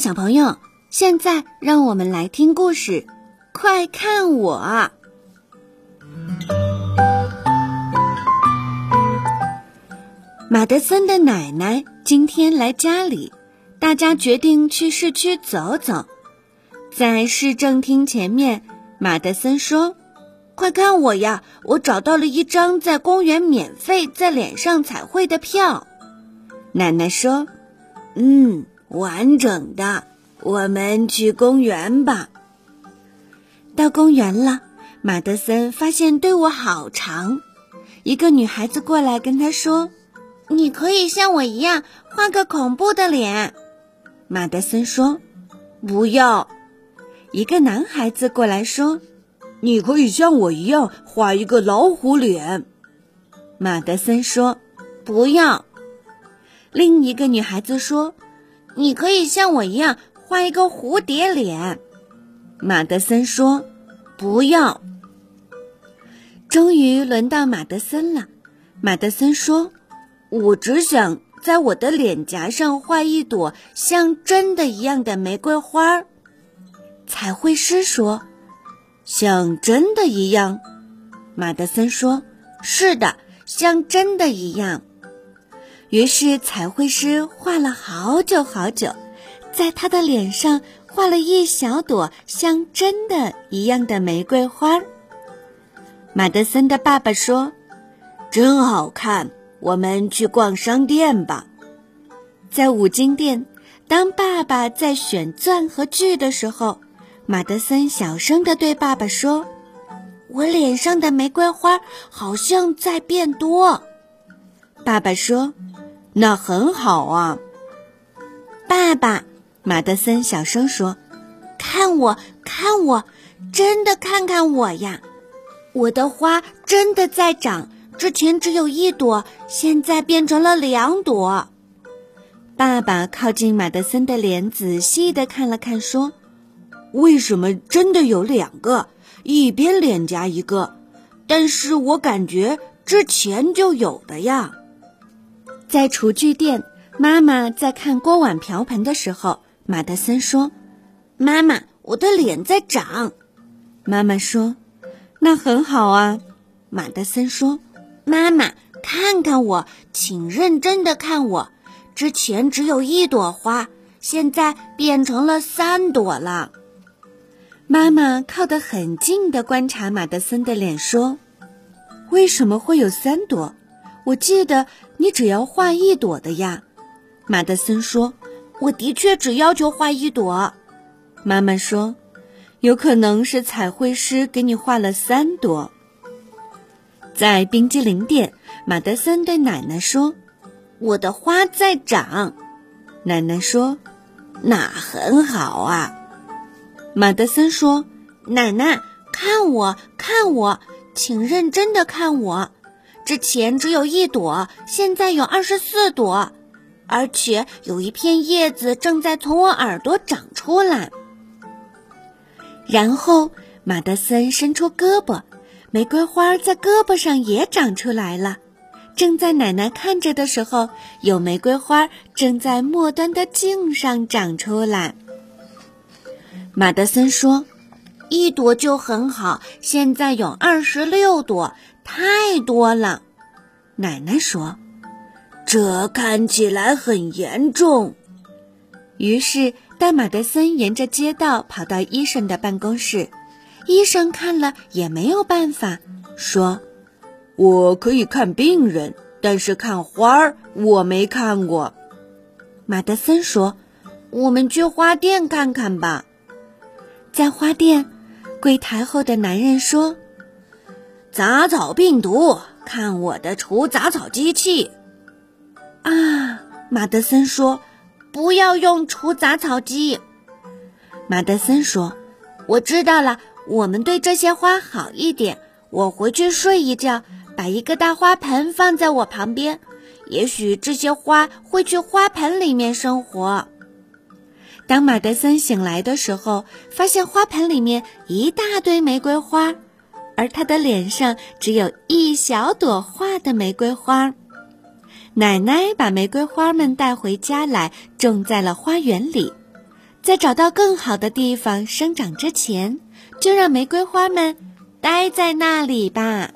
小朋友，现在让我们来听故事。快看我！马德森的奶奶今天来家里，大家决定去市区走走。在市政厅前面，马德森说：“快看我呀，我找到了一张在公园免费在脸上彩绘的票。”奶奶说：“嗯，完整的。我们去公园吧。”到公园了，马德森发现队伍好长。一个女孩子过来跟他说。你可以像我一样画个恐怖的脸，马德森说：“不要。”一个男孩子过来说：“你可以像我一样画一个老虎脸。”马德森说：“不要。”另一个女孩子说：“你可以像我一样画一个蝴蝶脸。”马德森说：“不要。”终于轮到马德森了，马德森说。我只想在我的脸颊上画一朵像真的一样的玫瑰花。彩绘师说：“像真的一样。”马德森说：“是的，像真的一样。”于是彩绘师画了好久好久，在他的脸上画了一小朵像真的一样的玫瑰花。马德森的爸爸说：“真好看。”我们去逛商店吧，在五金店。当爸爸在选钻和锯的时候，马德森小声地对爸爸说：“我脸上的玫瑰花好像在变多。”爸爸说：“那很好啊。”爸爸，马德森小声说：“看我，看我，真的看看我呀！我的花真的在长。”之前只有一朵，现在变成了两朵。爸爸靠近马德森的脸，仔细的看了看，说：“为什么真的有两个？一边脸颊一个，但是我感觉之前就有的呀。”在厨具店，妈妈在看锅碗瓢盆的时候，马德森说：“妈妈，我的脸在长。”妈妈说：“那很好啊。”马德森说。妈妈，看看我，请认真的看我。之前只有一朵花，现在变成了三朵了。妈妈靠得很近的观察马德森的脸，说：“为什么会有三朵？我记得你只要画一朵的呀。”马德森说：“我的确只要求画一朵。”妈妈说：“有可能是彩绘师给你画了三朵。”在冰激凌店，马德森对奶奶说：“我的花在长。”奶奶说：“那很好啊。”马德森说：“奶奶，看我，看我，请认真的看我。之前只有一朵，现在有二十四朵，而且有一片叶子正在从我耳朵长出来。”然后马德森伸出胳膊。玫瑰花在胳膊上也长出来了，正在奶奶看着的时候，有玫瑰花正在末端的茎上长出来。马德森说：“一朵就很好，现在有二十六朵，太多了。”奶奶说：“这看起来很严重。”于是带马德森沿着街道跑到医生的办公室。医生看了也没有办法，说：“我可以看病人，但是看花儿我没看过。”马德森说：“我们去花店看看吧。”在花店柜台后的男人说：“杂草病毒，看我的除杂草机器。”啊，马德森说：“不要用除杂草机。”马德森说：“我知道了。”我们对这些花好一点。我回去睡一觉，把一个大花盆放在我旁边，也许这些花会去花盆里面生活。当马德森醒来的时候，发现花盆里面一大堆玫瑰花，而他的脸上只有一小朵画的玫瑰花。奶奶把玫瑰花们带回家来，种在了花园里。在找到更好的地方生长之前，就让玫瑰花们待在那里吧。